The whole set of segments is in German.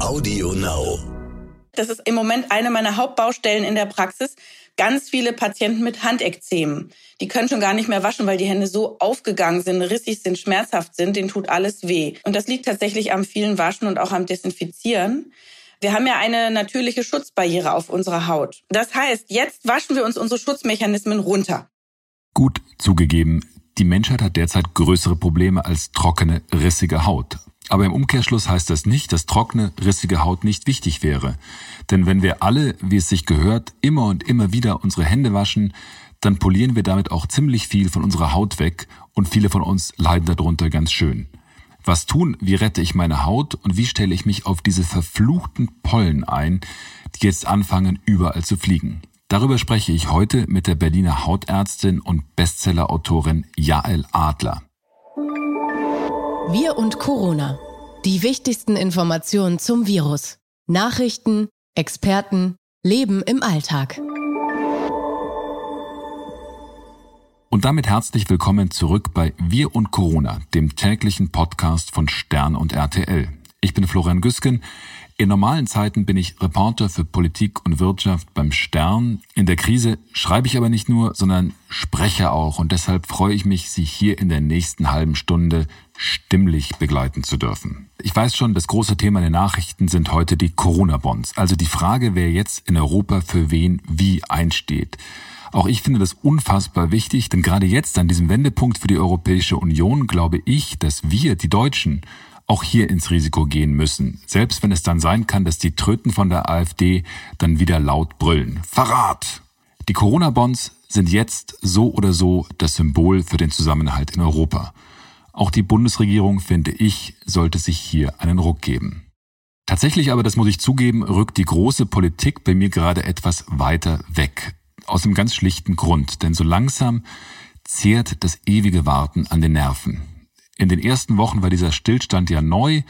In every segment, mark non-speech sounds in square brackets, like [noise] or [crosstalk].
Audio Now. Das ist im Moment eine meiner Hauptbaustellen in der Praxis. Ganz viele Patienten mit Handekzemen. Die können schon gar nicht mehr waschen, weil die Hände so aufgegangen sind, rissig sind, schmerzhaft sind. Denen tut alles weh. Und das liegt tatsächlich am vielen Waschen und auch am Desinfizieren. Wir haben ja eine natürliche Schutzbarriere auf unserer Haut. Das heißt, jetzt waschen wir uns unsere Schutzmechanismen runter. Gut zugegeben, die Menschheit hat derzeit größere Probleme als trockene, rissige Haut. Aber im Umkehrschluss heißt das nicht, dass trockene, rissige Haut nicht wichtig wäre. Denn wenn wir alle, wie es sich gehört, immer und immer wieder unsere Hände waschen, dann polieren wir damit auch ziemlich viel von unserer Haut weg und viele von uns leiden darunter ganz schön. Was tun, wie rette ich meine Haut und wie stelle ich mich auf diese verfluchten Pollen ein, die jetzt anfangen überall zu fliegen? Darüber spreche ich heute mit der Berliner Hautärztin und Bestsellerautorin Jael Adler. Wir und Corona. Die wichtigsten Informationen zum Virus. Nachrichten, Experten, Leben im Alltag. Und damit herzlich willkommen zurück bei Wir und Corona, dem täglichen Podcast von Stern und RTL. Ich bin Florian Güsken. In normalen Zeiten bin ich Reporter für Politik und Wirtschaft beim Stern. In der Krise schreibe ich aber nicht nur, sondern spreche auch. Und deshalb freue ich mich, Sie hier in der nächsten halben Stunde stimmlich begleiten zu dürfen. Ich weiß schon, das große Thema der Nachrichten sind heute die Corona-Bonds. Also die Frage, wer jetzt in Europa für wen wie einsteht. Auch ich finde das unfassbar wichtig, denn gerade jetzt an diesem Wendepunkt für die Europäische Union glaube ich, dass wir, die Deutschen, auch hier ins Risiko gehen müssen, selbst wenn es dann sein kann, dass die Tröten von der AfD dann wieder laut brüllen. Verrat! Die Corona-Bonds sind jetzt so oder so das Symbol für den Zusammenhalt in Europa. Auch die Bundesregierung, finde ich, sollte sich hier einen Ruck geben. Tatsächlich aber, das muss ich zugeben, rückt die große Politik bei mir gerade etwas weiter weg. Aus einem ganz schlichten Grund, denn so langsam zehrt das ewige Warten an den Nerven. In den ersten Wochen war dieser Stillstand ja neu,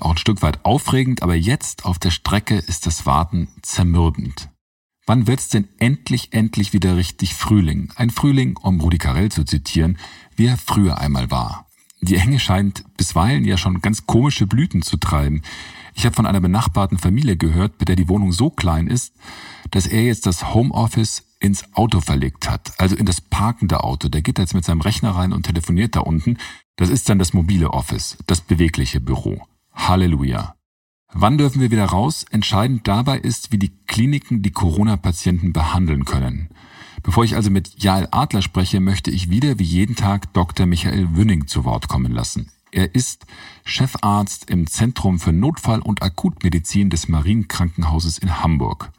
auch ein Stück weit aufregend, aber jetzt auf der Strecke ist das Warten zermürbend. Wann wird's denn endlich, endlich wieder richtig Frühling? Ein Frühling, um Rudi Carell zu zitieren, wie er früher einmal war. Die Enge scheint bisweilen ja schon ganz komische Blüten zu treiben. Ich habe von einer benachbarten Familie gehört, bei der die Wohnung so klein ist, dass er jetzt das Homeoffice ins Auto verlegt hat, also in das parkende Auto. Der geht jetzt mit seinem Rechner rein und telefoniert da unten. Das ist dann das mobile Office, das bewegliche Büro. Halleluja. Wann dürfen wir wieder raus? Entscheidend dabei ist, wie die Kliniken die Corona-Patienten behandeln können. Bevor ich also mit Jael Adler spreche, möchte ich wieder wie jeden Tag Dr. Michael Wünning zu Wort kommen lassen. Er ist Chefarzt im Zentrum für Notfall- und Akutmedizin des Marienkrankenhauses in Hamburg.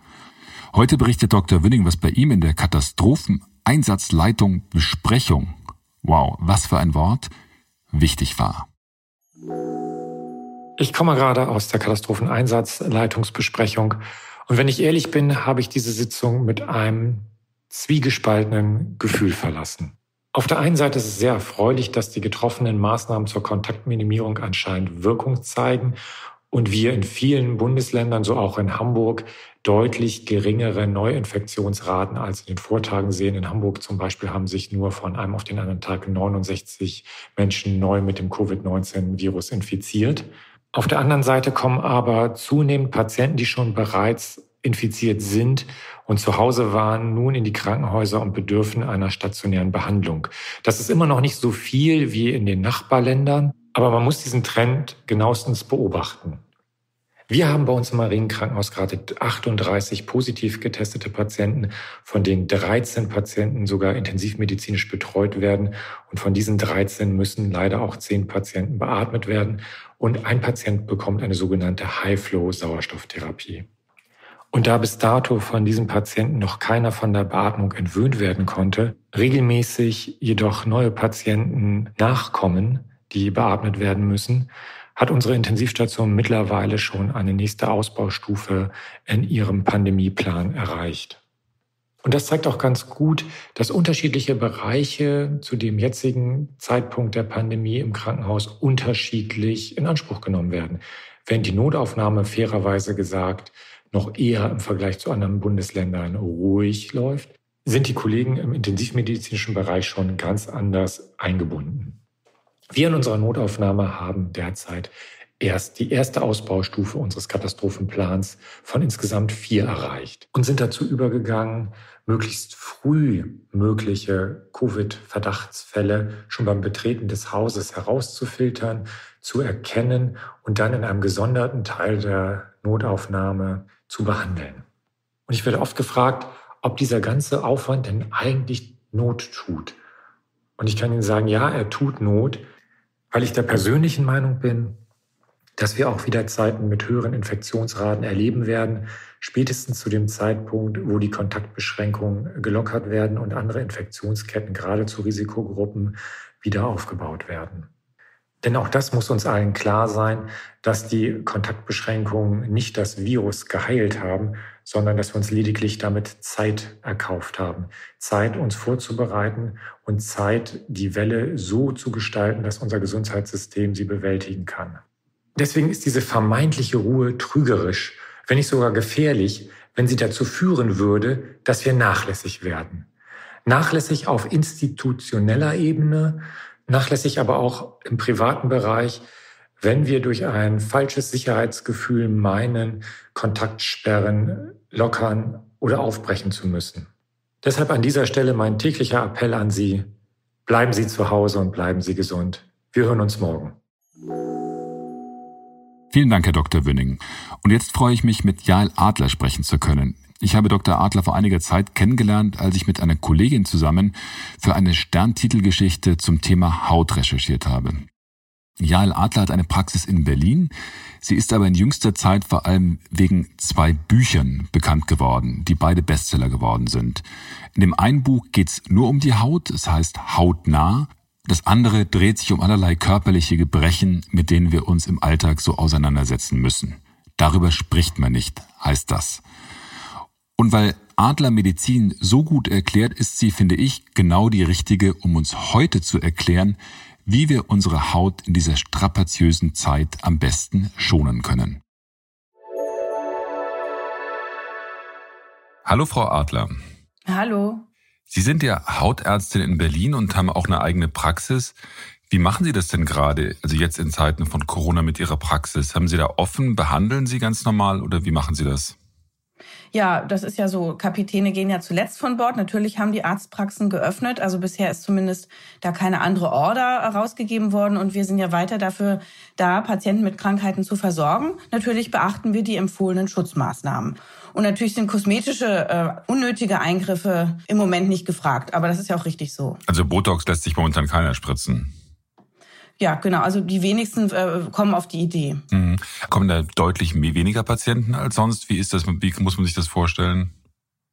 Heute berichtet Dr. Wünning, was bei ihm in der Katastropheneinsatzleitung Besprechung, wow, was für ein Wort, wichtig war. Ich komme gerade aus der Katastropheneinsatzleitungsbesprechung und wenn ich ehrlich bin, habe ich diese Sitzung mit einem zwiegespaltenen Gefühl verlassen. Auf der einen Seite ist es sehr erfreulich, dass die getroffenen Maßnahmen zur Kontaktminimierung anscheinend Wirkung zeigen und wir in vielen Bundesländern, so auch in Hamburg, deutlich geringere Neuinfektionsraten als in den Vortagen sehen. In Hamburg zum Beispiel haben sich nur von einem auf den anderen Tag 69 Menschen neu mit dem Covid-19-Virus infiziert. Auf der anderen Seite kommen aber zunehmend Patienten, die schon bereits infiziert sind und zu Hause waren, nun in die Krankenhäuser und bedürfen einer stationären Behandlung. Das ist immer noch nicht so viel wie in den Nachbarländern, aber man muss diesen Trend genauestens beobachten. Wir haben bei uns im Marienkrankenhaus gerade 38 positiv getestete Patienten, von denen 13 Patienten sogar intensivmedizinisch betreut werden. Und von diesen 13 müssen leider auch 10 Patienten beatmet werden. Und ein Patient bekommt eine sogenannte High-Flow-Sauerstofftherapie. Und da bis dato von diesen Patienten noch keiner von der Beatmung entwöhnt werden konnte, regelmäßig jedoch neue Patienten nachkommen, die beatmet werden müssen, hat unsere Intensivstation mittlerweile schon eine nächste Ausbaustufe in ihrem Pandemieplan erreicht. Und das zeigt auch ganz gut, dass unterschiedliche Bereiche zu dem jetzigen Zeitpunkt der Pandemie im Krankenhaus unterschiedlich in Anspruch genommen werden. Wenn die Notaufnahme fairerweise gesagt noch eher im Vergleich zu anderen Bundesländern ruhig läuft, sind die Kollegen im intensivmedizinischen Bereich schon ganz anders eingebunden. Wir in unserer Notaufnahme haben derzeit erst die erste Ausbaustufe unseres Katastrophenplans von insgesamt vier erreicht und sind dazu übergegangen, möglichst früh mögliche Covid-Verdachtsfälle schon beim Betreten des Hauses herauszufiltern, zu erkennen und dann in einem gesonderten Teil der Notaufnahme zu behandeln. Und ich werde oft gefragt, ob dieser ganze Aufwand denn eigentlich Not tut. Und ich kann Ihnen sagen, ja, er tut Not, weil ich der persönlichen Meinung bin, dass wir auch wieder Zeiten mit höheren Infektionsraten erleben werden, spätestens zu dem Zeitpunkt, wo die Kontaktbeschränkungen gelockert werden und andere Infektionsketten gerade zu Risikogruppen wieder aufgebaut werden. Denn auch das muss uns allen klar sein, dass die Kontaktbeschränkungen nicht das Virus geheilt haben, sondern dass wir uns lediglich damit Zeit erkauft haben. Zeit, uns vorzubereiten und Zeit, die Welle so zu gestalten, dass unser Gesundheitssystem sie bewältigen kann. Deswegen ist diese vermeintliche Ruhe trügerisch, wenn nicht sogar gefährlich, wenn sie dazu führen würde, dass wir nachlässig werden. Nachlässig auf institutioneller Ebene, nachlässig aber auch im privaten Bereich, wenn wir durch ein falsches Sicherheitsgefühl meinen, Kontaktsperren lockern oder aufbrechen zu müssen. Deshalb an dieser Stelle mein täglicher Appell an Sie. Bleiben Sie zu Hause und bleiben Sie gesund. Wir hören uns morgen. Vielen Dank, Herr Dr. Wünning. Und jetzt freue ich mich, mit Jael Adler sprechen zu können. Ich habe Dr. Adler vor einiger Zeit kennengelernt, als ich mit einer Kollegin zusammen für eine Sterntitelgeschichte zum Thema Haut recherchiert habe. Jael Adler hat eine Praxis in Berlin. Sie ist aber in jüngster Zeit vor allem wegen zwei Büchern bekannt geworden, die beide Bestseller geworden sind. In dem einen Buch geht's nur um die Haut, es heißt Hautnah. Das andere dreht sich um allerlei körperliche Gebrechen, mit denen wir uns im Alltag so auseinandersetzen müssen. Darüber spricht man nicht, heißt das. Und weil Adler Medizin so gut erklärt, ist sie, finde ich, genau die richtige, um uns heute zu erklären, wie wir unsere Haut in dieser strapaziösen Zeit am besten schonen können. Hallo, Frau Adler. Hallo. Sie sind ja Hautärztin in Berlin und haben auch eine eigene Praxis. Wie machen Sie das denn gerade, also jetzt in Zeiten von Corona mit Ihrer Praxis? Haben Sie da offen, behandeln Sie ganz normal oder wie machen Sie das? Ja, das ist ja so, Kapitäne gehen ja zuletzt von Bord. Natürlich haben die Arztpraxen geöffnet. Also bisher ist zumindest da keine andere Order rausgegeben worden. Und wir sind ja weiter dafür da, Patienten mit Krankheiten zu versorgen. Natürlich beachten wir die empfohlenen Schutzmaßnahmen. Und natürlich sind kosmetische, äh, unnötige Eingriffe im Moment nicht gefragt. Aber das ist ja auch richtig so. Also Botox lässt sich momentan keiner spritzen. Ja, genau. Also die wenigsten äh, kommen auf die Idee. Mhm. Kommen da deutlich weniger Patienten als sonst? Wie ist das? Wie muss man sich das vorstellen?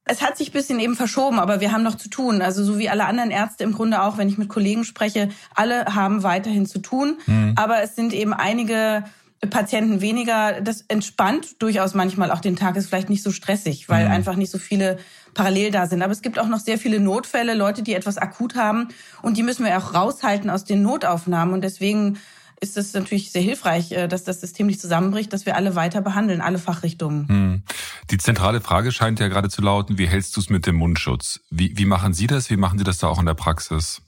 Es hat sich ein bisschen eben verschoben, aber wir haben noch zu tun. Also so wie alle anderen Ärzte im Grunde auch, wenn ich mit Kollegen spreche, alle haben weiterhin zu tun. Mhm. Aber es sind eben einige Patienten weniger. Das entspannt durchaus manchmal auch den Tag, ist vielleicht nicht so stressig, weil mhm. einfach nicht so viele parallel da sind. Aber es gibt auch noch sehr viele Notfälle, Leute, die etwas akut haben und die müssen wir auch raushalten aus den Notaufnahmen. Und deswegen ist es natürlich sehr hilfreich, äh, dass das System nicht zusammenbricht, dass wir alle weiter behandeln, alle Fachrichtungen. Hm. Die zentrale Frage scheint ja gerade zu lauten, wie hältst du es mit dem Mundschutz? Wie, wie machen Sie das? Wie machen Sie das da auch in der Praxis?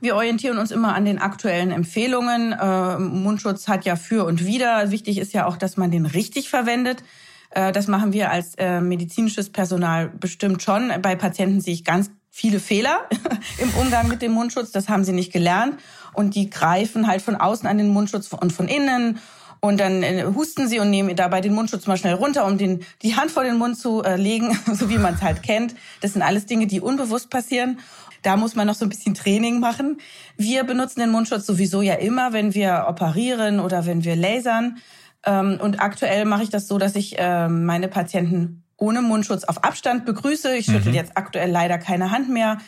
Wir orientieren uns immer an den aktuellen Empfehlungen. Äh, Mundschutz hat ja für und wider. Wichtig ist ja auch, dass man den richtig verwendet. Äh, das machen wir als äh, medizinisches Personal bestimmt schon. Bei Patienten sehe ich ganz viele Fehler [laughs] im Umgang mit dem Mundschutz. Das haben sie nicht gelernt. Und die greifen halt von außen an den Mundschutz und von innen. Und dann äh, husten sie und nehmen dabei den Mundschutz mal schnell runter, um den, die Hand vor den Mund zu legen, [laughs] so wie man es halt kennt. Das sind alles Dinge, die unbewusst passieren. Da muss man noch so ein bisschen Training machen. Wir benutzen den Mundschutz sowieso ja immer, wenn wir operieren oder wenn wir lasern. Ähm, und aktuell mache ich das so, dass ich ähm, meine Patienten ohne Mundschutz auf Abstand begrüße. Ich schüttel mhm. jetzt aktuell leider keine Hand mehr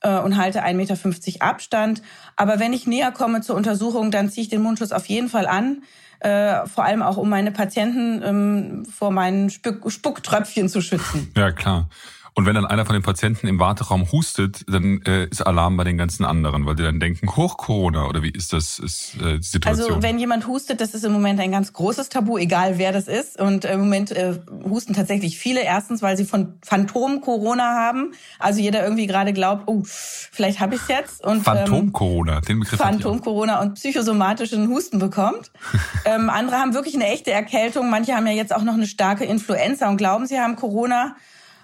äh, und halte 1,50 Meter Abstand. Aber wenn ich näher komme zur Untersuchung, dann ziehe ich den Mundschutz auf jeden Fall an. Äh, vor allem auch, um meine Patienten ähm, vor meinen Spuck Spucktröpfchen zu schützen. Ja, klar. Und wenn dann einer von den Patienten im Warteraum hustet, dann äh, ist Alarm bei den ganzen anderen, weil die dann denken, hoch Corona oder wie ist das ist, äh, die Situation? Also wenn jemand hustet, das ist im Moment ein ganz großes Tabu, egal wer das ist. Und im Moment äh, husten tatsächlich viele. Erstens, weil sie von Phantom-Corona haben. Also jeder irgendwie gerade glaubt, oh, vielleicht habe ich es jetzt. Und, Phantom-Corona, ähm, den Begriff Phantom-Corona und psychosomatischen Husten bekommt. [laughs] ähm, andere haben wirklich eine echte Erkältung. Manche haben ja jetzt auch noch eine starke Influenza und glauben, sie haben Corona.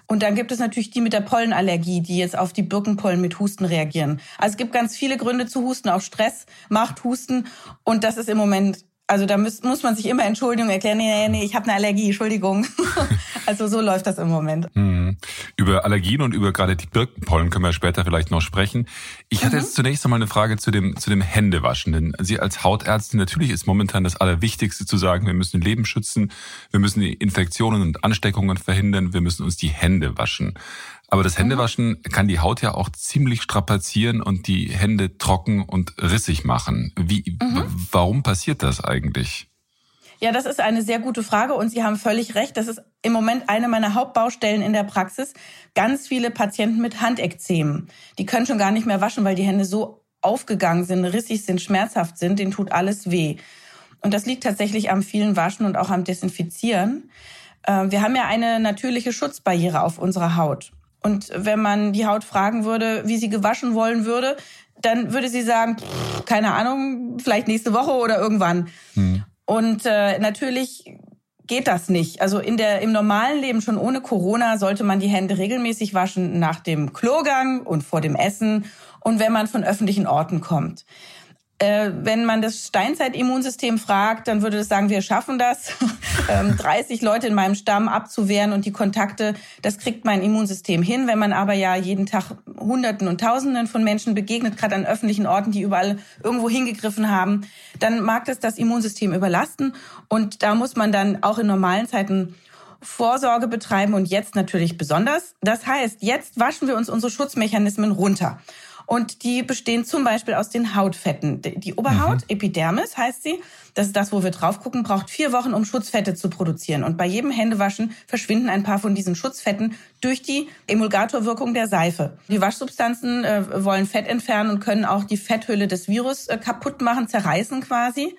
Und dann gibt es natürlich die mit der Pollenallergie, die jetzt auf die Birkenpollen mit Husten reagieren. Also es gibt ganz viele Gründe zu Husten. Auch Stress macht Husten. Und das ist im Moment also da muss, muss man sich immer Entschuldigung erklären. Nee, nee, ich habe eine Allergie, Entschuldigung. [laughs] also so läuft das im Moment. Mhm. Über Allergien und über gerade die Birkenpollen können wir später vielleicht noch sprechen. Ich hatte mhm. jetzt zunächst einmal eine Frage zu dem, zu dem Händewaschen. Denn Sie als Hautärztin, natürlich ist momentan das Allerwichtigste zu sagen, wir müssen Leben schützen, wir müssen die Infektionen und Ansteckungen verhindern, wir müssen uns die Hände waschen. Aber das Händewaschen kann die Haut ja auch ziemlich strapazieren und die Hände trocken und rissig machen. Wie, mhm. warum passiert das eigentlich? Ja, das ist eine sehr gute Frage und Sie haben völlig recht. Das ist im Moment eine meiner Hauptbaustellen in der Praxis. Ganz viele Patienten mit Handekzemen. Die können schon gar nicht mehr waschen, weil die Hände so aufgegangen sind, rissig sind, schmerzhaft sind. Denen tut alles weh. Und das liegt tatsächlich am vielen Waschen und auch am Desinfizieren. Äh, wir haben ja eine natürliche Schutzbarriere auf unserer Haut. Und wenn man die Haut fragen würde, wie sie gewaschen wollen würde, dann würde sie sagen, pff, keine Ahnung, vielleicht nächste Woche oder irgendwann. Hm. Und äh, natürlich geht das nicht. Also in der, im normalen Leben schon ohne Corona sollte man die Hände regelmäßig waschen nach dem Klogang und vor dem Essen und wenn man von öffentlichen Orten kommt. Äh, wenn man das Steinzeit-Immunsystem fragt, dann würde es sagen, wir schaffen das. 30 [laughs] ähm, Leute in meinem Stamm abzuwehren und die Kontakte, das kriegt mein Immunsystem hin. Wenn man aber ja jeden Tag Hunderten und Tausenden von Menschen begegnet, gerade an öffentlichen Orten, die überall irgendwo hingegriffen haben, dann mag das das Immunsystem überlasten. Und da muss man dann auch in normalen Zeiten Vorsorge betreiben und jetzt natürlich besonders. Das heißt, jetzt waschen wir uns unsere Schutzmechanismen runter. Und die bestehen zum Beispiel aus den Hautfetten. Die Oberhaut, mhm. Epidermis heißt sie, das ist das, wo wir drauf gucken, braucht vier Wochen, um Schutzfette zu produzieren. Und bei jedem Händewaschen verschwinden ein paar von diesen Schutzfetten durch die Emulgatorwirkung der Seife. Die Waschsubstanzen äh, wollen Fett entfernen und können auch die Fetthülle des Virus äh, kaputt machen, zerreißen quasi.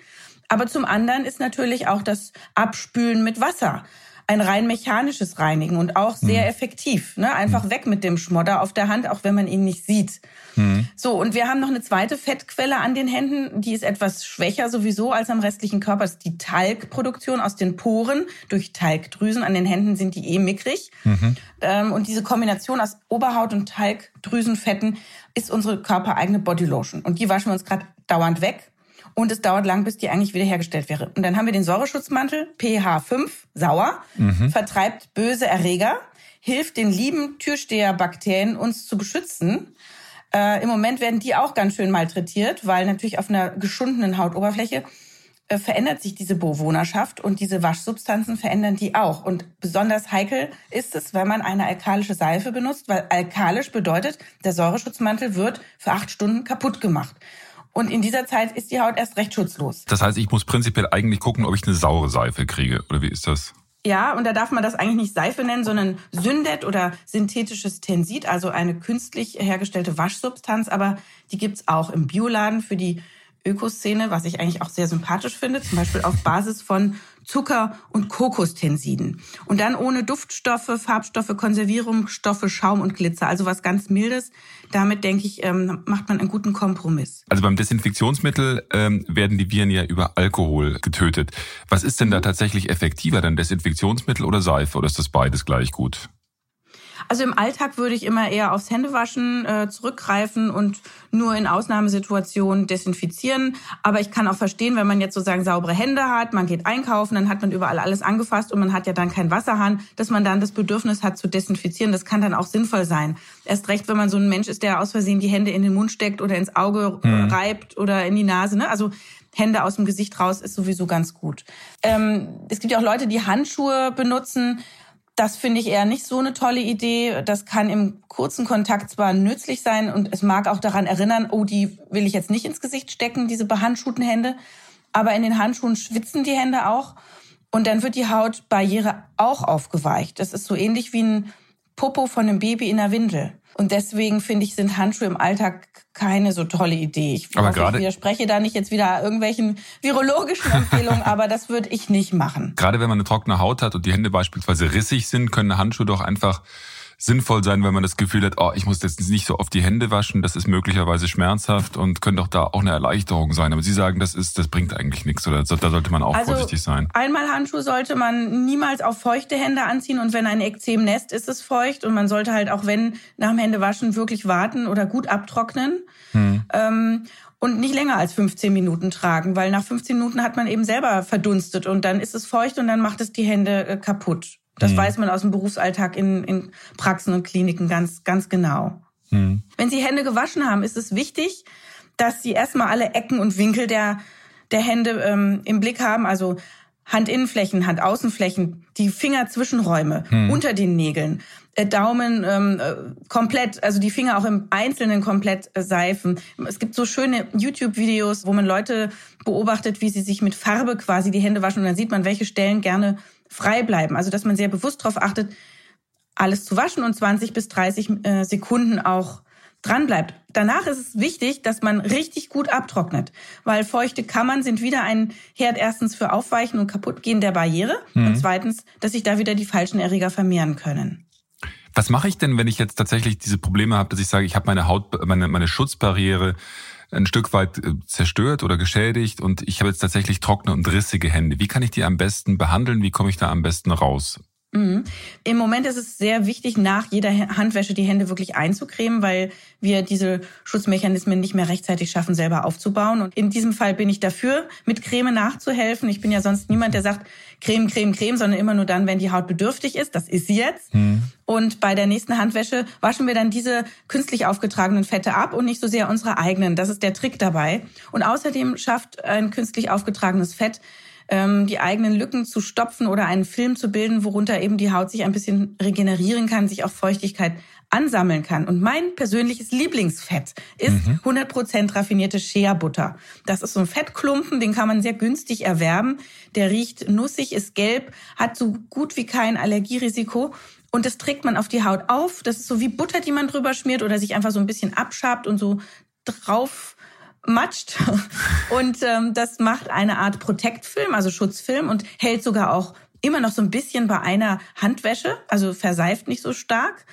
Aber zum anderen ist natürlich auch das Abspülen mit Wasser ein rein mechanisches Reinigen und auch sehr mhm. effektiv. Ne? Einfach mhm. weg mit dem Schmodder auf der Hand, auch wenn man ihn nicht sieht. Mhm. So, und wir haben noch eine zweite Fettquelle an den Händen, die ist etwas schwächer sowieso als am restlichen Körper. Das ist die Talgproduktion aus den Poren durch Talgdrüsen. An den Händen sind die eh mickrig. Mhm. Ähm, und diese Kombination aus Oberhaut und Talgdrüsenfetten ist unsere körpereigene Bodylotion. Und die waschen wir uns gerade dauernd weg und es dauert lang, bis die eigentlich wiederhergestellt wäre. Und dann haben wir den Säureschutzmantel, pH 5, sauer, mhm. vertreibt böse Erreger, hilft den lieben Türsteherbakterien uns zu beschützen. Äh, Im Moment werden die auch ganz schön malträtiert, weil natürlich auf einer geschundenen Hautoberfläche äh, verändert sich diese Bewohnerschaft und diese Waschsubstanzen verändern die auch. Und besonders heikel ist es, wenn man eine alkalische Seife benutzt, weil alkalisch bedeutet, der Säureschutzmantel wird für acht Stunden kaputt gemacht. Und in dieser Zeit ist die Haut erst recht schutzlos. Das heißt, ich muss prinzipiell eigentlich gucken, ob ich eine saure Seife kriege. Oder wie ist das? Ja, und da darf man das eigentlich nicht Seife nennen, sondern Syndet oder synthetisches Tensid, also eine künstlich hergestellte Waschsubstanz. Aber die gibt's auch im Bioladen für die Ökoszene, was ich eigentlich auch sehr sympathisch finde, zum Beispiel auf Basis von Zucker und Kokostensiden. Und dann ohne Duftstoffe, Farbstoffe, Konservierungsstoffe, Schaum und Glitzer. Also was ganz Mildes. Damit, denke ich, ähm, macht man einen guten Kompromiss. Also beim Desinfektionsmittel ähm, werden die Viren ja über Alkohol getötet. Was ist denn da tatsächlich effektiver, dann Desinfektionsmittel oder Seife? Oder ist das beides gleich gut? Also im Alltag würde ich immer eher aufs Händewaschen äh, zurückgreifen und nur in Ausnahmesituationen desinfizieren. Aber ich kann auch verstehen, wenn man jetzt sozusagen saubere Hände hat, man geht einkaufen, dann hat man überall alles angefasst und man hat ja dann keinen Wasserhahn, dass man dann das Bedürfnis hat zu desinfizieren. Das kann dann auch sinnvoll sein. Erst recht, wenn man so ein Mensch ist, der aus Versehen die Hände in den Mund steckt oder ins Auge mhm. reibt oder in die Nase. Ne? Also Hände aus dem Gesicht raus ist sowieso ganz gut. Ähm, es gibt ja auch Leute, die Handschuhe benutzen. Das finde ich eher nicht so eine tolle Idee. Das kann im kurzen Kontakt zwar nützlich sein und es mag auch daran erinnern, oh, die will ich jetzt nicht ins Gesicht stecken, diese behandschuhten Hände. Aber in den Handschuhen schwitzen die Hände auch und dann wird die Hautbarriere auch aufgeweicht. Das ist so ähnlich wie ein Popo von einem Baby in der Windel. Und deswegen finde ich, sind Handschuhe im Alltag keine so tolle Idee. Ich, aber hoffe, ich widerspreche da nicht jetzt wieder irgendwelchen virologischen Empfehlungen, [laughs] aber das würde ich nicht machen. Gerade wenn man eine trockene Haut hat und die Hände beispielsweise rissig sind, können Handschuhe doch einfach sinnvoll sein, wenn man das Gefühl hat, oh, ich muss jetzt nicht so oft die Hände waschen, das ist möglicherweise schmerzhaft und könnte auch da auch eine Erleichterung sein. Aber Sie sagen, das ist, das bringt eigentlich nichts oder da sollte man auch also vorsichtig sein. Einmal Handschuhe sollte man niemals auf feuchte Hände anziehen und wenn ein Ekzem nässt, ist es feucht und man sollte halt auch wenn nach dem Händewaschen wirklich warten oder gut abtrocknen. Hm. Ähm, und nicht länger als 15 Minuten tragen, weil nach 15 Minuten hat man eben selber verdunstet und dann ist es feucht und dann macht es die Hände äh, kaputt. Das mhm. weiß man aus dem Berufsalltag in, in Praxen und Kliniken ganz, ganz genau. Mhm. Wenn Sie Hände gewaschen haben, ist es wichtig, dass Sie erstmal alle Ecken und Winkel der, der Hände ähm, im Blick haben. Also Handinnenflächen, Handaußenflächen, die Fingerzwischenräume mhm. unter den Nägeln, äh, Daumen ähm, äh, komplett, also die Finger auch im Einzelnen komplett äh, seifen. Es gibt so schöne YouTube-Videos, wo man Leute beobachtet, wie sie sich mit Farbe quasi die Hände waschen und dann sieht man, welche Stellen gerne frei bleiben. Also dass man sehr bewusst darauf achtet, alles zu waschen und 20 bis 30 äh, Sekunden auch dran bleibt. Danach ist es wichtig, dass man richtig gut abtrocknet, weil feuchte Kammern sind wieder ein Herd erstens für Aufweichen und Kaputtgehen der Barriere mhm. und zweitens, dass sich da wieder die falschen Erreger vermehren können. Was mache ich denn, wenn ich jetzt tatsächlich diese Probleme habe, dass ich sage, ich habe meine Haut, meine, meine Schutzbarriere ein Stück weit äh, zerstört oder geschädigt und ich habe jetzt tatsächlich trockene und rissige Hände. Wie kann ich die am besten behandeln? Wie komme ich da am besten raus? Mhm. Im Moment ist es sehr wichtig, nach jeder Handwäsche die Hände wirklich einzucremen, weil wir diese Schutzmechanismen nicht mehr rechtzeitig schaffen, selber aufzubauen. Und in diesem Fall bin ich dafür, mit Creme nachzuhelfen. Ich bin ja sonst niemand, der sagt, Creme, Creme, Creme, sondern immer nur dann, wenn die Haut bedürftig ist. Das ist sie jetzt. Mhm. Und bei der nächsten Handwäsche waschen wir dann diese künstlich aufgetragenen Fette ab und nicht so sehr unsere eigenen. Das ist der Trick dabei. Und außerdem schafft ein künstlich aufgetragenes Fett ähm, die eigenen Lücken zu stopfen oder einen Film zu bilden, worunter eben die Haut sich ein bisschen regenerieren kann, sich auch Feuchtigkeit ansammeln kann. Und mein persönliches Lieblingsfett ist mhm. 100% raffinierte Shea-Butter. Das ist so ein Fettklumpen, den kann man sehr günstig erwerben. Der riecht nussig, ist gelb, hat so gut wie kein Allergierisiko. Und das trägt man auf die Haut auf. Das ist so wie Butter, die man drüber schmiert oder sich einfach so ein bisschen abschabt und so drauf matscht. [laughs] Und ähm, das macht eine Art Protektfilm, also Schutzfilm und hält sogar auch immer noch so ein bisschen bei einer Handwäsche, also verseift nicht so stark.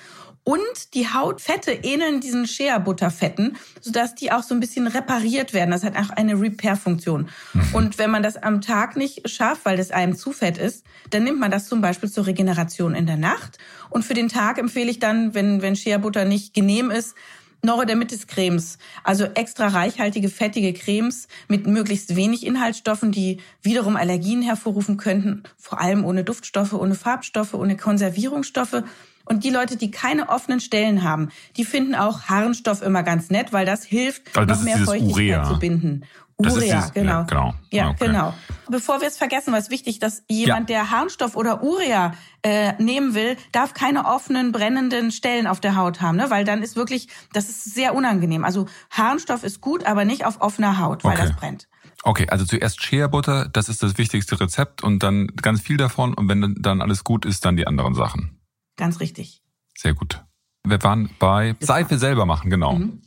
Und die Hautfette ähneln diesen Shea-Butterfetten, sodass die auch so ein bisschen repariert werden. Das hat auch eine Repair-Funktion. Mhm. Und wenn man das am Tag nicht schafft, weil das einem zu fett ist, dann nimmt man das zum Beispiel zur Regeneration in der Nacht. Und für den Tag empfehle ich dann, wenn, wenn Shea-Butter nicht genehm ist, Neurodermitis-Cremes, also extra reichhaltige fettige Cremes mit möglichst wenig Inhaltsstoffen, die wiederum Allergien hervorrufen könnten, vor allem ohne Duftstoffe, ohne Farbstoffe, ohne Konservierungsstoffe. Und die Leute, die keine offenen Stellen haben, die finden auch Harnstoff immer ganz nett, weil das hilft, also das noch mehr Feuchtigkeit Urea. zu binden. Urea, ist, genau. Ja, genau. Ja, okay. genau. Bevor wir es vergessen, was wichtig, dass jemand, ja. der Harnstoff oder Urea äh, nehmen will, darf keine offenen, brennenden Stellen auf der Haut haben, ne? weil dann ist wirklich, das ist sehr unangenehm. Also Harnstoff ist gut, aber nicht auf offener Haut, weil okay. das brennt. Okay, also zuerst Shea Butter, das ist das wichtigste Rezept und dann ganz viel davon und wenn dann alles gut ist, dann die anderen Sachen. Ganz richtig. Sehr gut. Wir waren bei Seife selber machen, genau. Mhm.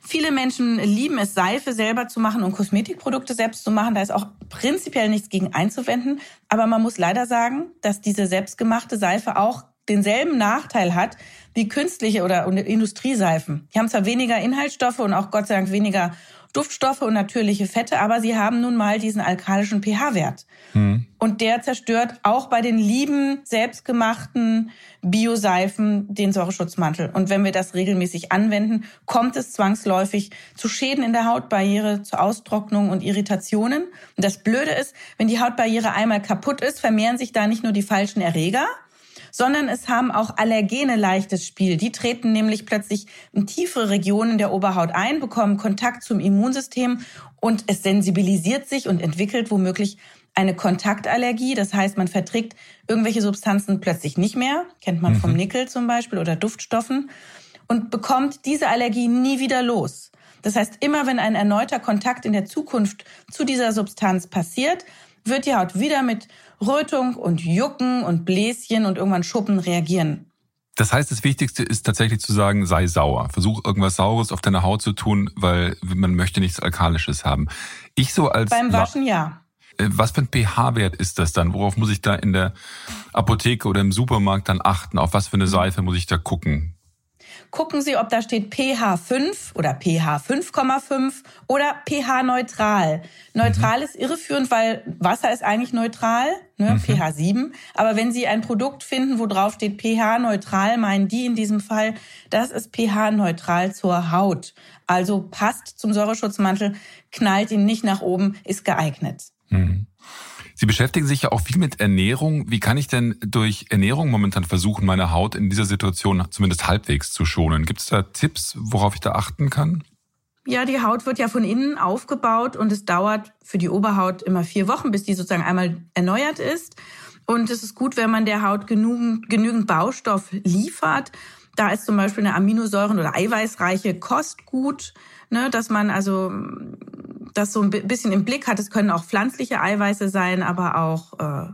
Viele Menschen lieben es, Seife selber zu machen und Kosmetikprodukte selbst zu machen. Da ist auch prinzipiell nichts gegen einzuwenden. Aber man muss leider sagen, dass diese selbstgemachte Seife auch denselben Nachteil hat wie künstliche oder Industrieseifen. Die haben zwar weniger Inhaltsstoffe und auch Gott sei Dank weniger Duftstoffe und natürliche Fette, aber sie haben nun mal diesen alkalischen pH-Wert. Hm. Und der zerstört auch bei den lieben, selbstgemachten Bioseifen den Säureschutzmantel. Und wenn wir das regelmäßig anwenden, kommt es zwangsläufig zu Schäden in der Hautbarriere, zu Austrocknung und Irritationen. Und das Blöde ist, wenn die Hautbarriere einmal kaputt ist, vermehren sich da nicht nur die falschen Erreger, sondern es haben auch Allergene leichtes Spiel. Die treten nämlich plötzlich in tiefere Regionen der Oberhaut ein, bekommen Kontakt zum Immunsystem und es sensibilisiert sich und entwickelt womöglich eine Kontaktallergie. Das heißt, man verträgt irgendwelche Substanzen plötzlich nicht mehr, kennt man mhm. vom Nickel zum Beispiel oder Duftstoffen, und bekommt diese Allergie nie wieder los. Das heißt, immer wenn ein erneuter Kontakt in der Zukunft zu dieser Substanz passiert, wird die Haut wieder mit Rötung und Jucken und Bläschen und irgendwann Schuppen reagieren. Das heißt, das Wichtigste ist tatsächlich zu sagen, sei sauer. Versuch irgendwas Saures auf deiner Haut zu tun, weil man möchte nichts Alkalisches haben. Ich so als Beim Waschen ja. Äh, was für ein pH-Wert ist das dann? Worauf muss ich da in der Apotheke oder im Supermarkt dann achten? Auf was für eine Seife muss ich da gucken? Gucken Sie, ob da steht pH 5 oder pH 5,5 oder pH neutral. Neutral mhm. ist irreführend, weil Wasser ist eigentlich neutral, ne, mhm. pH 7. Aber wenn Sie ein Produkt finden, wo drauf steht pH neutral, meinen die in diesem Fall, das ist pH neutral zur Haut. Also passt zum Säureschutzmantel, knallt ihn nicht nach oben, ist geeignet. Mhm. Sie beschäftigen sich ja auch viel mit Ernährung. Wie kann ich denn durch Ernährung momentan versuchen, meine Haut in dieser Situation zumindest halbwegs zu schonen? Gibt es da Tipps, worauf ich da achten kann? Ja, die Haut wird ja von innen aufgebaut und es dauert für die Oberhaut immer vier Wochen, bis die sozusagen einmal erneuert ist. Und es ist gut, wenn man der Haut genügend, genügend Baustoff liefert. Da ist zum Beispiel eine Aminosäuren- oder eiweißreiche Kost gut, ne, dass man also das so ein bisschen im Blick hat. Es können auch pflanzliche Eiweiße sein, aber auch äh,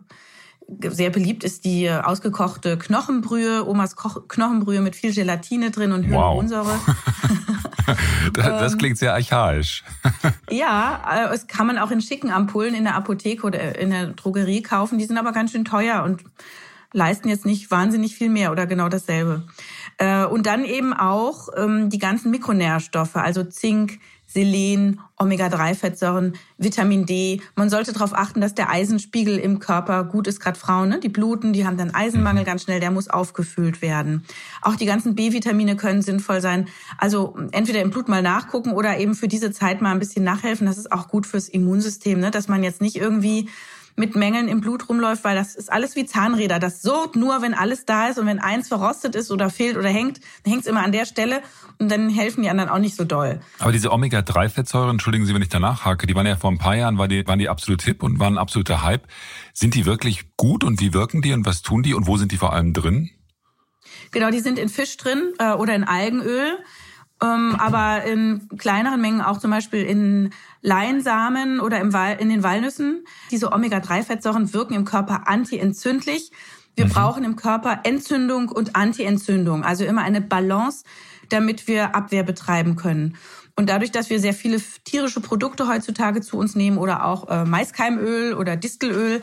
sehr beliebt ist die ausgekochte Knochenbrühe, Omas Koch Knochenbrühe mit viel Gelatine drin und Hyaluronsäure. Wow. [laughs] das, klingt sehr archaisch. [laughs] ja, äh, es kann man auch in schicken Ampullen in der Apotheke oder in der Drogerie kaufen. Die sind aber ganz schön teuer und leisten jetzt nicht wahnsinnig viel mehr oder genau dasselbe. Äh, und dann eben auch ähm, die ganzen Mikronährstoffe, also Zink, Selen, Omega-3-Fettsäuren, Vitamin D. Man sollte darauf achten, dass der Eisenspiegel im Körper gut ist. Gerade Frauen, ne? die bluten, die haben dann Eisenmangel mhm. ganz schnell, der muss aufgefüllt werden. Auch die ganzen B-Vitamine können sinnvoll sein. Also entweder im Blut mal nachgucken oder eben für diese Zeit mal ein bisschen nachhelfen. Das ist auch gut fürs Immunsystem, ne? dass man jetzt nicht irgendwie mit Mängeln im Blut rumläuft, weil das ist alles wie Zahnräder. Das surrt nur, wenn alles da ist und wenn eins verrostet ist oder fehlt oder hängt, dann hängt es immer an der Stelle und dann helfen die anderen auch nicht so doll. Aber diese Omega-3-Fettsäuren, entschuldigen Sie, wenn ich danach hake, die waren ja vor ein paar Jahren, waren die, waren die absolut hip und waren ein absoluter Hype. Sind die wirklich gut und wie wirken die und was tun die und wo sind die vor allem drin? Genau, die sind in Fisch drin äh, oder in Algenöl ähm, aber in kleineren Mengen auch zum Beispiel in Leinsamen oder im Wal in den Walnüssen. Diese Omega-3-Fettsäuren wirken im Körper antientzündlich. Wir mhm. brauchen im Körper Entzündung und Antientzündung, also immer eine Balance, damit wir Abwehr betreiben können. Und dadurch, dass wir sehr viele tierische Produkte heutzutage zu uns nehmen oder auch äh, Maiskeimöl oder Distelöl,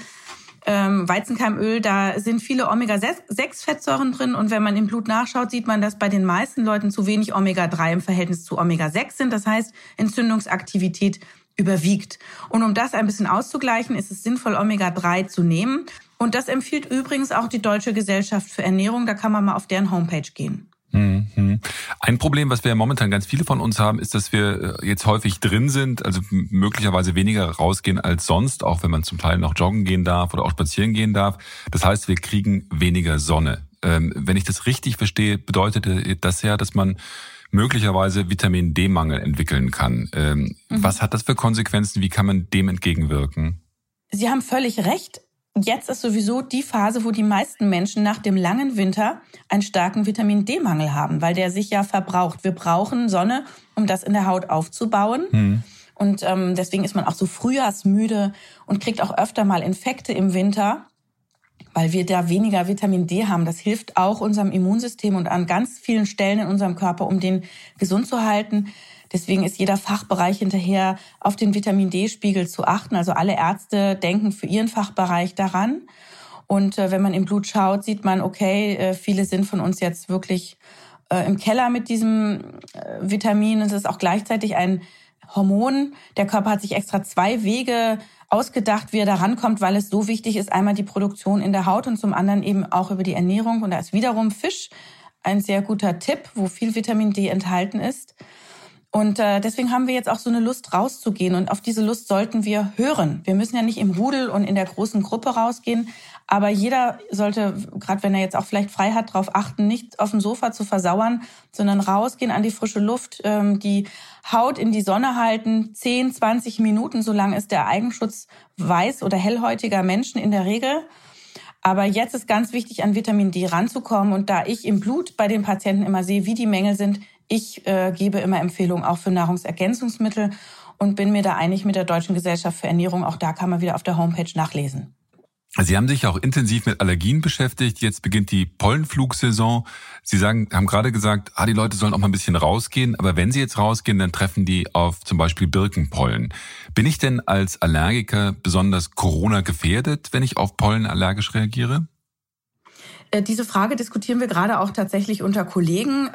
ähm, Weizenkeimöl, da sind viele Omega-6-Fettsäuren drin. Und wenn man im Blut nachschaut, sieht man, dass bei den meisten Leuten zu wenig Omega-3 im Verhältnis zu Omega-6 sind. Das heißt, Entzündungsaktivität überwiegt. Und um das ein bisschen auszugleichen, ist es sinnvoll, Omega-3 zu nehmen. Und das empfiehlt übrigens auch die Deutsche Gesellschaft für Ernährung. Da kann man mal auf deren Homepage gehen. Mhm. Ein Problem, was wir momentan ganz viele von uns haben, ist, dass wir äh, jetzt häufig drin sind, also möglicherweise weniger rausgehen als sonst, auch wenn man zum Teil noch joggen gehen darf oder auch spazieren gehen darf. Das heißt, wir kriegen weniger Sonne. Ähm, wenn ich das richtig verstehe, bedeutet das ja, dass man möglicherweise Vitamin D-Mangel entwickeln kann. Ähm, mhm. Was hat das für Konsequenzen? Wie kann man dem entgegenwirken? Sie haben völlig recht jetzt ist sowieso die Phase, wo die meisten Menschen nach dem langen Winter einen starken Vitamin D-Mangel haben, weil der sich ja verbraucht. Wir brauchen Sonne, um das in der Haut aufzubauen. Mhm. Und ähm, deswegen ist man auch so frühjahrsmüde und kriegt auch öfter mal Infekte im Winter, weil wir da weniger Vitamin D haben. Das hilft auch unserem Immunsystem und an ganz vielen Stellen in unserem Körper, um den gesund zu halten. Deswegen ist jeder Fachbereich hinterher auf den Vitamin D-Spiegel zu achten. Also alle Ärzte denken für ihren Fachbereich daran. Und äh, wenn man im Blut schaut, sieht man, okay, äh, viele sind von uns jetzt wirklich äh, im Keller mit diesem Vitamin. Es ist auch gleichzeitig ein Hormon. Der Körper hat sich extra zwei Wege ausgedacht, wie er da rankommt, weil es so wichtig ist. Einmal die Produktion in der Haut und zum anderen eben auch über die Ernährung. Und da ist wiederum Fisch ein sehr guter Tipp, wo viel Vitamin D enthalten ist. Und äh, deswegen haben wir jetzt auch so eine Lust rauszugehen und auf diese Lust sollten wir hören. Wir müssen ja nicht im Rudel und in der großen Gruppe rausgehen, aber jeder sollte, gerade wenn er jetzt auch vielleicht frei hat, darauf achten, nicht auf dem Sofa zu versauern, sondern rausgehen an die frische Luft, ähm, die Haut in die Sonne halten, 10, 20 Minuten, so lang ist der Eigenschutz weiß oder hellhäutiger Menschen in der Regel. Aber jetzt ist ganz wichtig, an Vitamin D ranzukommen. Und da ich im Blut bei den Patienten immer sehe, wie die Mängel sind, ich äh, gebe immer Empfehlungen auch für Nahrungsergänzungsmittel und bin mir da einig mit der Deutschen Gesellschaft für Ernährung. Auch da kann man wieder auf der Homepage nachlesen. Sie haben sich auch intensiv mit Allergien beschäftigt. Jetzt beginnt die Pollenflugsaison. Sie sagen, haben gerade gesagt, ah, die Leute sollen auch mal ein bisschen rausgehen. Aber wenn sie jetzt rausgehen, dann treffen die auf zum Beispiel Birkenpollen. Bin ich denn als Allergiker besonders Corona gefährdet, wenn ich auf Pollen allergisch reagiere? Äh, diese Frage diskutieren wir gerade auch tatsächlich unter Kollegen.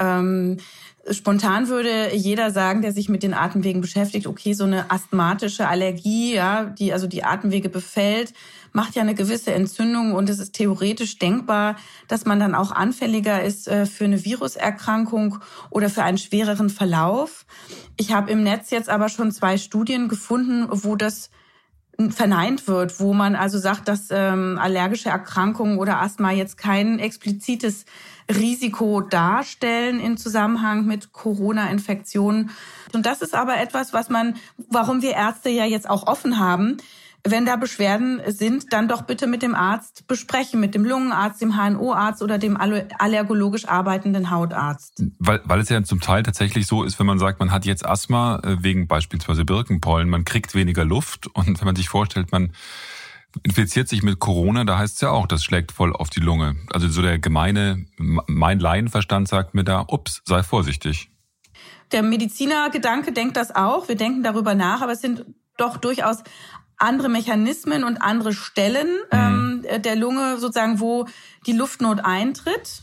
Spontan würde jeder sagen, der sich mit den Atemwegen beschäftigt, okay, so eine asthmatische Allergie, ja, die also die Atemwege befällt, macht ja eine gewisse Entzündung und es ist theoretisch denkbar, dass man dann auch anfälliger ist äh, für eine Viruserkrankung oder für einen schwereren Verlauf. Ich habe im Netz jetzt aber schon zwei Studien gefunden, wo das verneint wird, wo man also sagt, dass ähm, allergische Erkrankungen oder Asthma jetzt kein explizites Risiko darstellen in Zusammenhang mit Corona-Infektionen. Und das ist aber etwas, was man, warum wir Ärzte ja jetzt auch offen haben, wenn da Beschwerden sind, dann doch bitte mit dem Arzt besprechen, mit dem Lungenarzt, dem HNO-Arzt oder dem allergologisch arbeitenden Hautarzt. Weil, weil es ja zum Teil tatsächlich so ist, wenn man sagt, man hat jetzt Asthma äh, wegen beispielsweise Birkenpollen, man kriegt weniger Luft und wenn man sich vorstellt, man infiziert sich mit Corona, da heißt es ja auch, das schlägt voll auf die Lunge. Also so der gemeine, mein Laienverstand sagt mir da, ups, sei vorsichtig. Der Medizinergedanke denkt das auch. Wir denken darüber nach, aber es sind doch durchaus andere Mechanismen und andere Stellen mhm. ähm, der Lunge sozusagen, wo die Luftnot eintritt.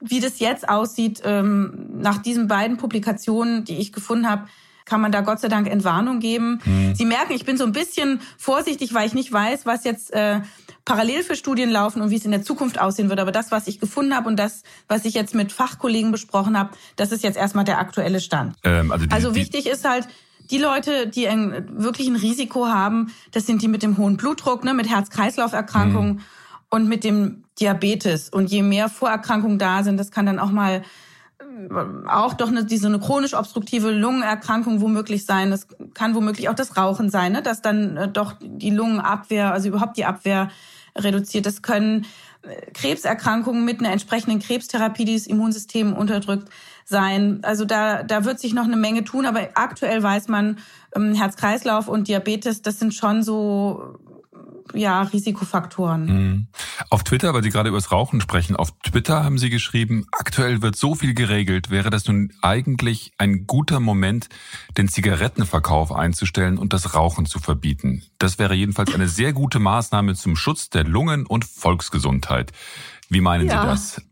Wie das jetzt aussieht, ähm, nach diesen beiden Publikationen, die ich gefunden habe, kann man da Gott sei Dank Entwarnung geben. Mhm. Sie merken, ich bin so ein bisschen vorsichtig, weil ich nicht weiß, was jetzt äh, parallel für Studien laufen und wie es in der Zukunft aussehen wird. Aber das, was ich gefunden habe und das, was ich jetzt mit Fachkollegen besprochen habe, das ist jetzt erstmal der aktuelle Stand. Ähm, also, die, also wichtig die ist halt, die Leute, die ein, wirklich ein Risiko haben, das sind die mit dem hohen Blutdruck, ne, mit Herz-Kreislauf-Erkrankungen mhm. und mit dem Diabetes. Und je mehr Vorerkrankungen da sind, das kann dann auch mal auch doch eine, diese eine chronisch obstruktive Lungenerkrankung womöglich sein. Das kann womöglich auch das Rauchen sein, ne? dass dann äh, doch die Lungenabwehr, also überhaupt die Abwehr reduziert. Das können äh, Krebserkrankungen mit einer entsprechenden Krebstherapie, die das Immunsystem unterdrückt, sein. Also da, da wird sich noch eine Menge tun, aber aktuell weiß man, ähm, Herz-Kreislauf und Diabetes, das sind schon so ja, Risikofaktoren. Mhm. Auf Twitter, weil Sie gerade über das Rauchen sprechen, auf Twitter haben Sie geschrieben, aktuell wird so viel geregelt, wäre das nun eigentlich ein guter Moment, den Zigarettenverkauf einzustellen und das Rauchen zu verbieten. Das wäre jedenfalls eine sehr gute Maßnahme zum Schutz der Lungen und Volksgesundheit. Wie meinen ja. Sie das?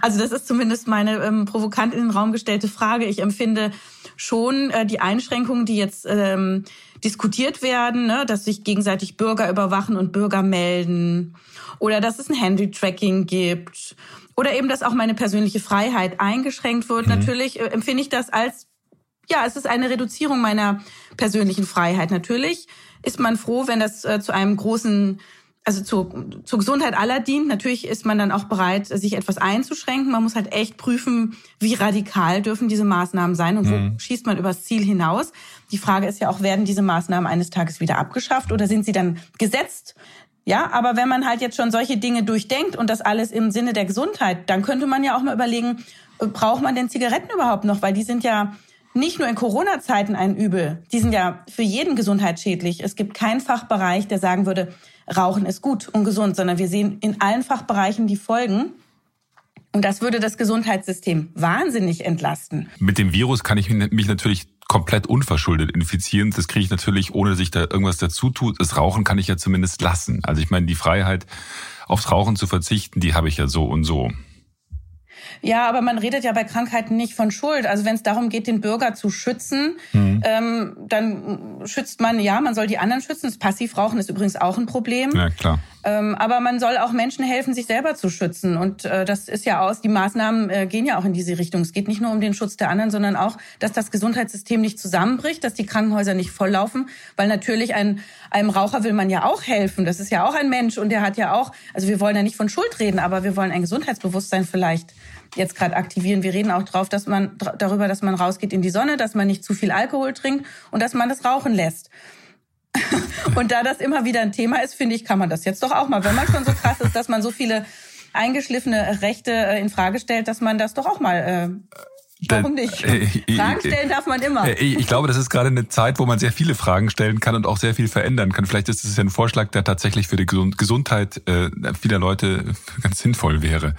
Also das ist zumindest meine ähm, provokant in den Raum gestellte Frage. Ich empfinde schon äh, die Einschränkungen, die jetzt ähm, diskutiert werden, ne, dass sich gegenseitig Bürger überwachen und Bürger melden oder dass es ein Handy-Tracking gibt oder eben, dass auch meine persönliche Freiheit eingeschränkt wird. Mhm. Natürlich äh, empfinde ich das als, ja, es ist eine Reduzierung meiner persönlichen Freiheit. Natürlich ist man froh, wenn das äh, zu einem großen also zur, zur Gesundheit aller dient. Natürlich ist man dann auch bereit, sich etwas einzuschränken. Man muss halt echt prüfen, wie radikal dürfen diese Maßnahmen sein und wo mhm. schießt man übers Ziel hinaus. Die Frage ist ja auch, werden diese Maßnahmen eines Tages wieder abgeschafft oder sind sie dann gesetzt? Ja, aber wenn man halt jetzt schon solche Dinge durchdenkt und das alles im Sinne der Gesundheit, dann könnte man ja auch mal überlegen, äh, braucht man denn Zigaretten überhaupt noch? Weil die sind ja nicht nur in Corona-Zeiten ein Übel. Die sind ja für jeden gesundheitsschädlich. Es gibt keinen Fachbereich, der sagen würde, Rauchen ist gut und gesund, sondern wir sehen in allen Fachbereichen die Folgen. Und das würde das Gesundheitssystem wahnsinnig entlasten. Mit dem Virus kann ich mich natürlich komplett unverschuldet infizieren. Das kriege ich natürlich, ohne dass ich da irgendwas dazu tue. Das Rauchen kann ich ja zumindest lassen. Also ich meine, die Freiheit, aufs Rauchen zu verzichten, die habe ich ja so und so. Ja, aber man redet ja bei Krankheiten nicht von Schuld. Also wenn es darum geht, den Bürger zu schützen, mhm. ähm, dann schützt man, ja, man soll die anderen schützen. Das Passivrauchen ist übrigens auch ein Problem. Ja, klar. Ähm, aber man soll auch Menschen helfen, sich selber zu schützen. Und äh, das ist ja aus, die Maßnahmen äh, gehen ja auch in diese Richtung. Es geht nicht nur um den Schutz der anderen, sondern auch, dass das Gesundheitssystem nicht zusammenbricht, dass die Krankenhäuser nicht volllaufen. Weil natürlich ein, einem Raucher will man ja auch helfen. Das ist ja auch ein Mensch und der hat ja auch, also wir wollen ja nicht von Schuld reden, aber wir wollen ein Gesundheitsbewusstsein vielleicht jetzt gerade aktivieren. Wir reden auch drauf, dass man darüber, dass man rausgeht in die Sonne, dass man nicht zu viel Alkohol trinkt und dass man das Rauchen lässt. [laughs] und da das immer wieder ein Thema ist, finde ich, kann man das jetzt doch auch mal, wenn man schon so krass ist, dass man so viele eingeschliffene Rechte äh, in Frage stellt, dass man das doch auch mal äh, Warum nicht? Äh, äh, Fragen stellen darf man immer. Ich glaube, das ist gerade eine Zeit, wo man sehr viele Fragen stellen kann und auch sehr viel verändern kann. Vielleicht ist es ja ein Vorschlag, der tatsächlich für die Gesundheit vieler Leute ganz sinnvoll wäre.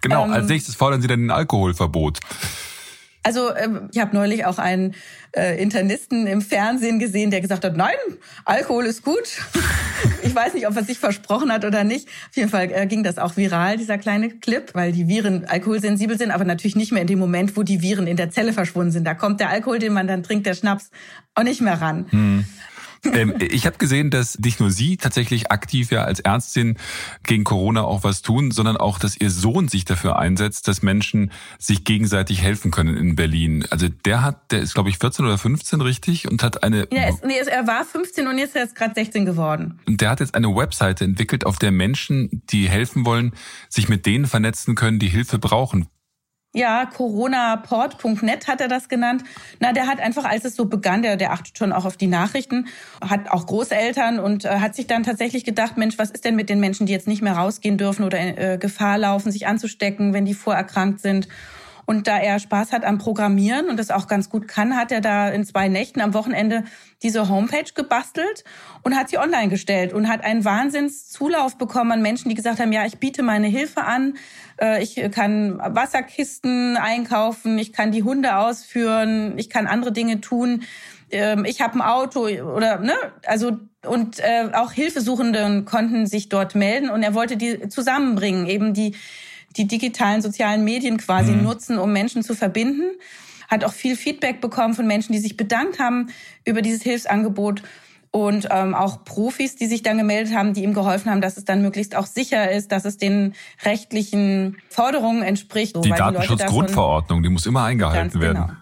Genau, ähm, als nächstes fordern Sie dann ein Alkoholverbot. Also ähm, ich habe neulich auch einen äh, Internisten im Fernsehen gesehen, der gesagt hat, nein, Alkohol ist gut. [laughs] ich weiß nicht, ob er sich versprochen hat oder nicht. Auf jeden Fall äh, ging das auch viral, dieser kleine Clip, weil die Viren alkoholsensibel sind, aber natürlich nicht mehr in dem Moment, wo die Viren in der Zelle verschwunden sind. Da kommt der Alkohol, den man dann trinkt, der Schnaps, auch nicht mehr ran. Hm. Ähm, ich habe gesehen, dass nicht nur Sie tatsächlich aktiv ja als Ärztin gegen Corona auch was tun, sondern auch, dass Ihr Sohn sich dafür einsetzt, dass Menschen sich gegenseitig helfen können in Berlin. Also der hat, der ist glaube ich 14 oder 15 richtig und hat eine. Ja, ist, nee, er war 15 und jetzt ist er gerade 16 geworden. Und der hat jetzt eine Webseite entwickelt, auf der Menschen, die helfen wollen, sich mit denen vernetzen können, die Hilfe brauchen. Ja, coronaport.net hat er das genannt. Na, der hat einfach, als es so begann, der, der achtet schon auch auf die Nachrichten, hat auch Großeltern und äh, hat sich dann tatsächlich gedacht, Mensch, was ist denn mit den Menschen, die jetzt nicht mehr rausgehen dürfen oder äh, Gefahr laufen, sich anzustecken, wenn die vorerkrankt sind? Und da er Spaß hat am Programmieren und das auch ganz gut kann, hat er da in zwei Nächten am Wochenende diese Homepage gebastelt und hat sie online gestellt und hat einen Wahnsinnszulauf bekommen an Menschen, die gesagt haben, ja, ich biete meine Hilfe an, äh, ich kann Wasserkisten einkaufen, ich kann die Hunde ausführen, ich kann andere Dinge tun ähm, ich habe ein Auto oder ne, also und äh, auch Hilfesuchenden konnten sich dort melden und er wollte die zusammenbringen, eben die die digitalen sozialen Medien quasi mhm. nutzen, um Menschen zu verbinden. Hat auch viel Feedback bekommen von Menschen, die sich bedankt haben über dieses Hilfsangebot und ähm, auch Profis, die sich dann gemeldet haben, die ihm geholfen haben, dass es dann möglichst auch sicher ist, dass es den rechtlichen Forderungen entspricht. Die Datenschutzgrundverordnung, die muss immer eingehalten werden. Genau.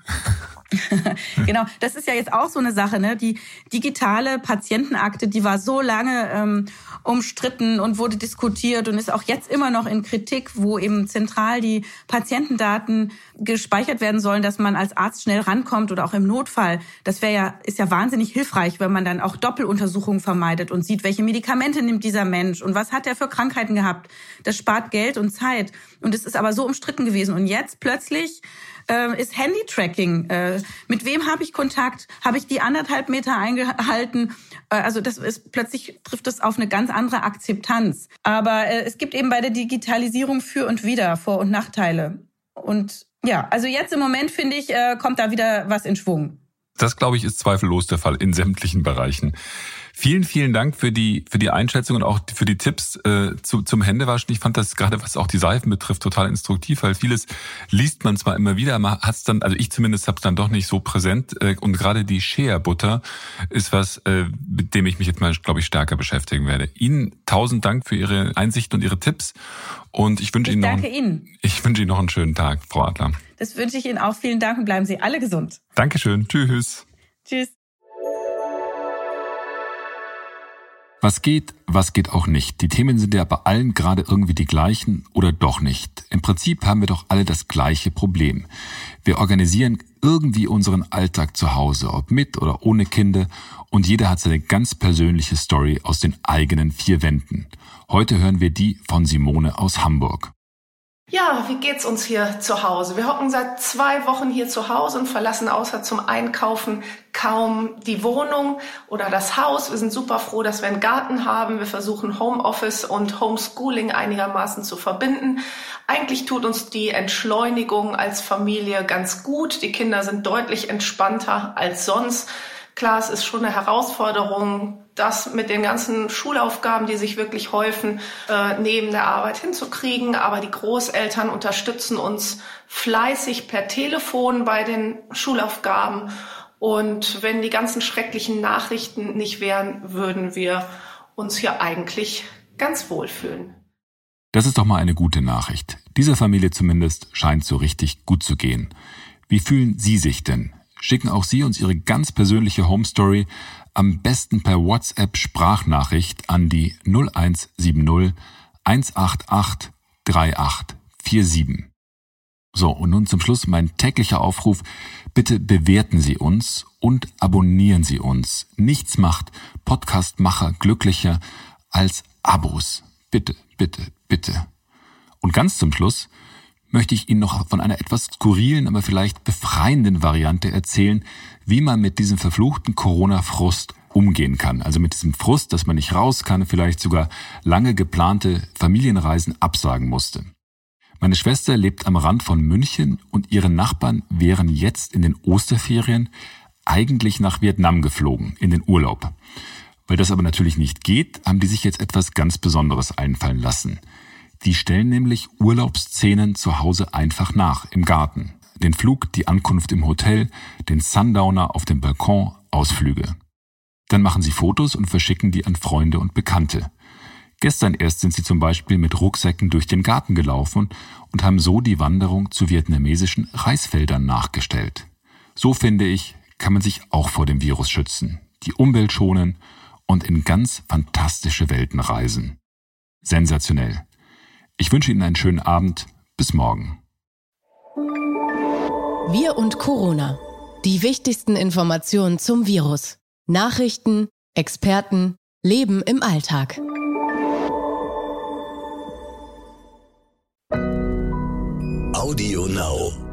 [laughs] genau, das ist ja jetzt auch so eine Sache, ne? Die digitale Patientenakte, die war so lange ähm, umstritten und wurde diskutiert und ist auch jetzt immer noch in Kritik, wo eben zentral die Patientendaten gespeichert werden sollen, dass man als Arzt schnell rankommt oder auch im Notfall. Das wäre ja ist ja wahnsinnig hilfreich, wenn man dann auch Doppeluntersuchungen vermeidet und sieht, welche Medikamente nimmt dieser Mensch und was hat er für Krankheiten gehabt. Das spart Geld und Zeit und es ist aber so umstritten gewesen und jetzt plötzlich äh, ist Handy-Tracking. Äh, mit wem habe ich Kontakt? Habe ich die anderthalb Meter eingehalten? Äh, also das ist plötzlich trifft es auf eine ganz andere Akzeptanz. Aber äh, es gibt eben bei der Digitalisierung für und wieder Vor- und Nachteile. Und ja, also jetzt im Moment finde ich, äh, kommt da wieder was in Schwung. Das, glaube ich, ist zweifellos der Fall in sämtlichen Bereichen. Vielen, vielen Dank für die, für die Einschätzung und auch für die Tipps äh, zu, zum Händewaschen. Ich fand das gerade, was auch die Seifen betrifft, total instruktiv, weil vieles liest man zwar immer wieder, man hat es dann, also ich zumindest habe es dann doch nicht so präsent. Äh, und gerade die Shea-Butter ist was, äh, mit dem ich mich jetzt mal, glaube ich, stärker beschäftigen werde. Ihnen tausend Dank für Ihre Einsichten und Ihre Tipps. Und ich wünsche Ihnen noch, danke Ihnen. ich wünsche Ihnen noch einen schönen Tag, Frau Adler. Das wünsche ich Ihnen auch. Vielen Dank und bleiben Sie alle gesund. Dankeschön. Tschüss. Tschüss. Was geht, was geht auch nicht. Die Themen sind ja bei allen gerade irgendwie die gleichen oder doch nicht. Im Prinzip haben wir doch alle das gleiche Problem. Wir organisieren irgendwie unseren Alltag zu Hause, ob mit oder ohne Kinder, und jeder hat seine ganz persönliche Story aus den eigenen vier Wänden. Heute hören wir die von Simone aus Hamburg. Ja, wie geht's uns hier zu Hause? Wir hocken seit zwei Wochen hier zu Hause und verlassen außer zum Einkaufen kaum die Wohnung oder das Haus. Wir sind super froh, dass wir einen Garten haben. Wir versuchen Homeoffice und Homeschooling einigermaßen zu verbinden. Eigentlich tut uns die Entschleunigung als Familie ganz gut. Die Kinder sind deutlich entspannter als sonst. Klar, es ist schon eine Herausforderung, das mit den ganzen Schulaufgaben, die sich wirklich häufen, äh, neben der Arbeit hinzukriegen. Aber die Großeltern unterstützen uns fleißig per Telefon bei den Schulaufgaben. Und wenn die ganzen schrecklichen Nachrichten nicht wären, würden wir uns hier eigentlich ganz wohl fühlen. Das ist doch mal eine gute Nachricht. Dieser Familie zumindest scheint so richtig gut zu gehen. Wie fühlen Sie sich denn? schicken auch Sie uns Ihre ganz persönliche Home Story am besten per WhatsApp Sprachnachricht an die 0170 188 3847. So, und nun zum Schluss mein täglicher Aufruf. Bitte bewerten Sie uns und abonnieren Sie uns. Nichts macht Podcastmacher glücklicher als Abos. Bitte, bitte, bitte. Und ganz zum Schluss, möchte ich Ihnen noch von einer etwas skurrilen, aber vielleicht befreienden Variante erzählen, wie man mit diesem verfluchten Corona-Frust umgehen kann. Also mit diesem Frust, dass man nicht raus kann, vielleicht sogar lange geplante Familienreisen absagen musste. Meine Schwester lebt am Rand von München und ihre Nachbarn wären jetzt in den Osterferien eigentlich nach Vietnam geflogen, in den Urlaub. Weil das aber natürlich nicht geht, haben die sich jetzt etwas ganz Besonderes einfallen lassen. Die stellen nämlich Urlaubsszenen zu Hause einfach nach, im Garten. Den Flug, die Ankunft im Hotel, den Sundowner auf dem Balkon, Ausflüge. Dann machen sie Fotos und verschicken die an Freunde und Bekannte. Gestern erst sind sie zum Beispiel mit Rucksäcken durch den Garten gelaufen und haben so die Wanderung zu vietnamesischen Reisfeldern nachgestellt. So finde ich, kann man sich auch vor dem Virus schützen, die Umwelt schonen und in ganz fantastische Welten reisen. Sensationell. Ich wünsche Ihnen einen schönen Abend. Bis morgen. Wir und Corona. Die wichtigsten Informationen zum Virus. Nachrichten, Experten, Leben im Alltag. Audio Now.